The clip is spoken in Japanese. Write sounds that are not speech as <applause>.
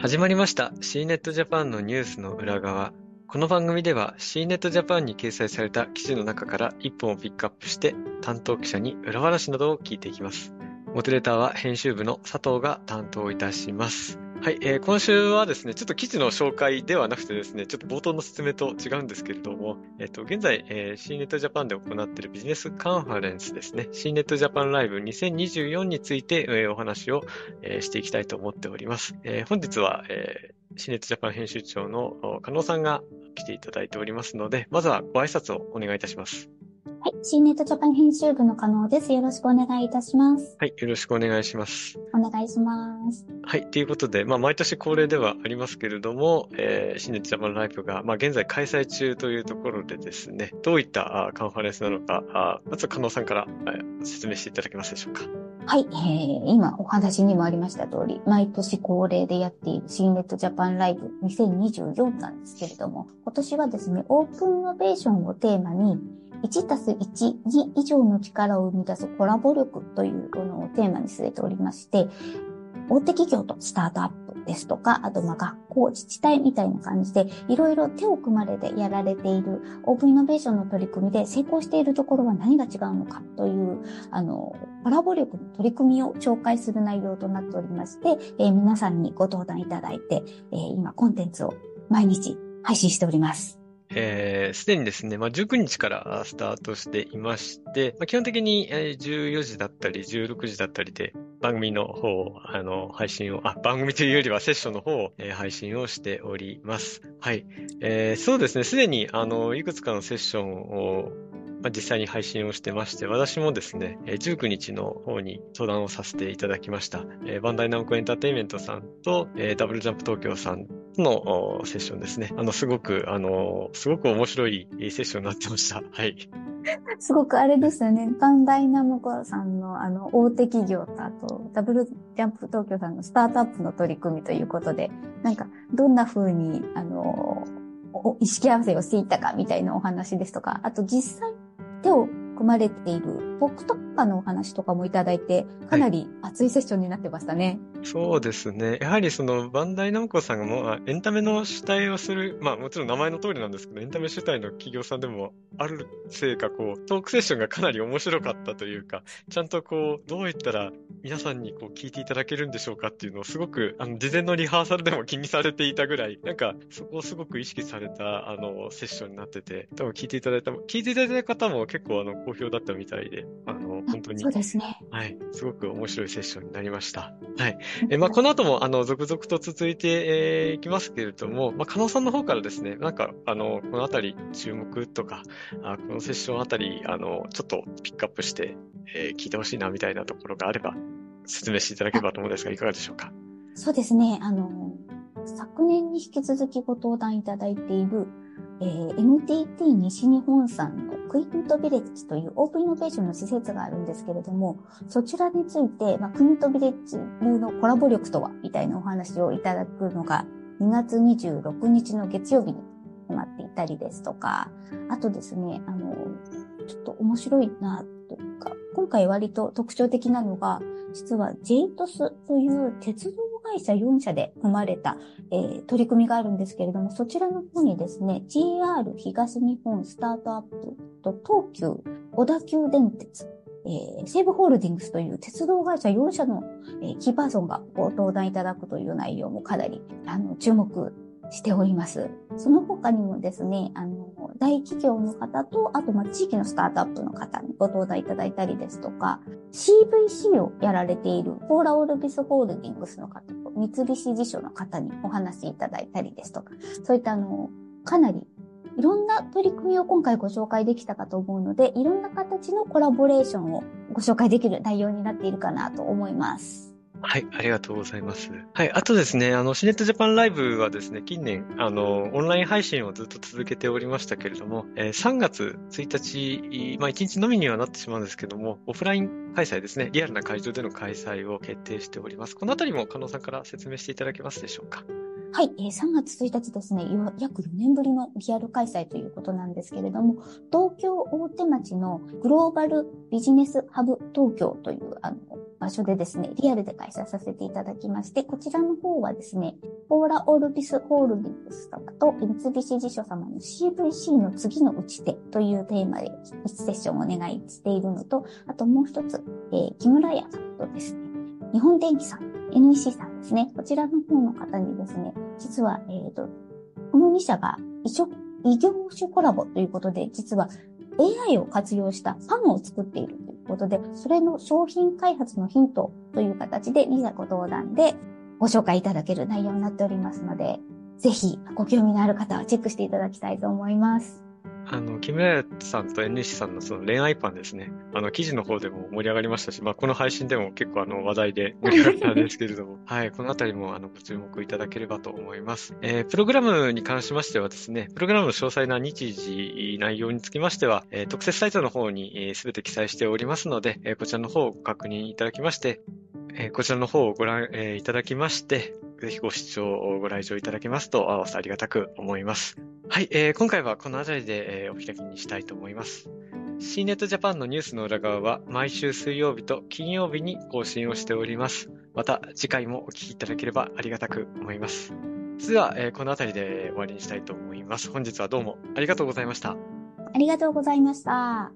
始まりました C ネットジャパンのニュースの裏側。この番組では C ネットジャパンに掲載された記事の中から一本をピックアップして担当記者に裏話などを聞いていきます。モデレーターは編集部の佐藤が担当いたします。はい、えー、今週はですね、ちょっと記事の紹介ではなくてですね、ちょっと冒頭の説明と違うんですけれども、えっ、ー、と、現在、えー、C ネットジャパンで行っているビジネスカンファレンスですね、C ネットジャパンライブ2024について、えー、お話を、えー、していきたいと思っております。えー、本日は、えー、C ネットジャパン編集長の加納さんが来ていただいておりますので、まずはご挨拶をお願いいたします。はい。C ネットジャパン編集部の加納です。よろしくお願いいたします。はい。よろしくお願いします。お願いします。はい。ということで、まあ、毎年恒例ではありますけれども、えー、C ネットジャパンライブが、まあ、現在開催中というところでですね、どういったあカンファレンスなのか、あまず加納さんから、説明していただけますでしょうか。はい、えー、今お話にもありました通り、毎年恒例でやっている C ネットジャパンライブ2024なんですけれども、今年はですね、オープンイノベーションをテーマに、1たす1、2以上の力を生み出すコラボ力というのをテーマに据えておりまして、大手企業とスタートアップですとか、あとまあ学校、自治体みたいな感じで、いろいろ手を組まれてやられているオープンイノベーションの取り組みで成功しているところは何が違うのかという、あの、コラボ力の取り組みを紹介する内容となっておりまして、えー、皆さんにご登壇いただいて、えー、今コンテンツを毎日配信しております。えー、すでにですね、まあ、19日からスタートしていまして、まあ、基本的に14時だったり16時だったりで番組の方、あの、配信を、あ、番組というよりはセッションの方を、配信をしております。はい。えー、そうですね、すでに、あの、いくつかのセッションをまあ、実際に配信をしてまして、私もですね、19日の方に相談をさせていただきました。バンダイナムコエンターテインメントさんと、ダブルジャンプ東京さんのセッションですね。あの、すごく、あの、すごく面白いセッションになってました。<laughs> はい。すごくあれですよね。バンダイナムコさんのあの大手企業とあとダブルジャンプ東京さんのスタートアップの取り組みということで、なんかどんな風にあの意識合わせをしていったかみたいなお話ですとか、あと実際手を組まれている僕とかのお話とかもいただいて、かなり熱いセッションになってましたね。はい、そうですね。やはりその、バンダイナムコさんがもう、エンタメの主体をする、まあもちろん名前の通りなんですけど、エンタメ主体の企業さんでもあるせいか、こう、トークセッションがかなり面白かったというか、ちゃんとこう、どういったら皆さんにこう聞いていただけるんでしょうかっていうのをすごく、あの、事前のリハーサルでも気にされていたぐらい、なんか、そこをすごく意識された、あの、セッションになってて、多分聞いていただいた、聞いていただいた方も結構あの、好評だったみたいで、あの、本当に。そうですね。はい。すごく面白いセッションになりました。はい。え、まあ、この後も、あの、続々と続いて、えー、いきますけれども、まあ、加納さんの方からですね、なんか、あの、このあたり注目とか、あこのセッションあたり、あの、ちょっとピックアップして、えー、聞いてほしいな、みたいなところがあれば、説明していただければと思うんですが、いかがでしょうか？そうですね。あの、昨年に引き続きご登壇いただいている、えー、NTT 西日本さんのクイットビレッジというオープンイノベーションの施設があるんですけれども、そちらについて、まあ、クイットビレッジ流のコラボ力とは、みたいなお話をいただくのが、2月26日の月曜日に決まっていたりですとか、あとですね、あの、ちょっと面白いな、というか、今回割と特徴的なのが、実は JTOS という鉄道会社4社で組まれた、えー、取り組みがあるんですけれども、そちらの方にですね、GR 東日本スタートアップと東急小田急電鉄、えー、西武ホールディングスという鉄道会社4社の、えー、キーパーソンがご登壇いただくという内容もかなりあの注目しております。その他にもですね、あの、大企業の方と、あと、ま、地域のスタートアップの方にご登壇いただいたりですとか、CVC をやられているポーラオルビスホールディングスの方と、三菱地所の方にお話しいただいたりですとか、そういったあの、かなりいろんな取り組みを今回ご紹介できたかと思うので、いろんな形のコラボレーションをご紹介できる内容になっているかなと思います。はい、ありがとうございます。はい、あとですね、あの、シネットジャパンライブはですね、近年、あの、オンライン配信をずっと続けておりましたけれども、えー、3月1日、まあ1日のみにはなってしまうんですけども、オフライン開催ですね、リアルな会場での開催を決定しております。このあたりも加納さんから説明していただけますでしょうか？はい、えー、3月1日ですね、約4年ぶりのリアル開催ということなんですけれども、東京大手町のグローバルビジネスハブ東京というあの場所でですね、リアルで開催させていただきまして、こちらの方はですね、ポーラ・オルビス・ホールディングス様と三菱地所様の CVC の次の打ち手というテーマで1セッションをお願いしているのと、あともう一つ、えー、木村屋さんとですね、日本電機さん、NEC さんですね、こちらの方の方にですね、実は、えっ、ー、と、この2社が異業種コラボということで、実は AI を活用したパンを作っているということで、それの商品開発のヒントという形で、リザご登壇でご紹介いただける内容になっておりますので、ぜひご興味のある方はチェックしていただきたいと思います。あの、木村さんと NC さんのその恋愛パンですね。あの、記事の方でも盛り上がりましたし、まあ、この配信でも結構あの、話題で <laughs> 盛り上がったんですけれども、はい、このあたりもあの、ご注目いただければと思います。えー、プログラムに関しましてはですね、プログラムの詳細な日時、内容につきましては、えー、特設サイトの方にすべ、えー、て記載しておりますので、えー、こちらの方をご確認いただきまして、えー、こちらの方をご覧、えー、いただきまして、ぜひご視聴、ご来場いただけますと、あわせありがたく思います。はい、えー、今回はこの辺りで、えー、お開きにしたいと思います。C ネットジャパンのニュースの裏側は毎週水曜日と金曜日に更新をしております。また次回もお聞きいただければありがたく思います。それでは、えー、この辺りで終わりにしたいと思います。本日はどうもありがとうございました。ありがとうございました。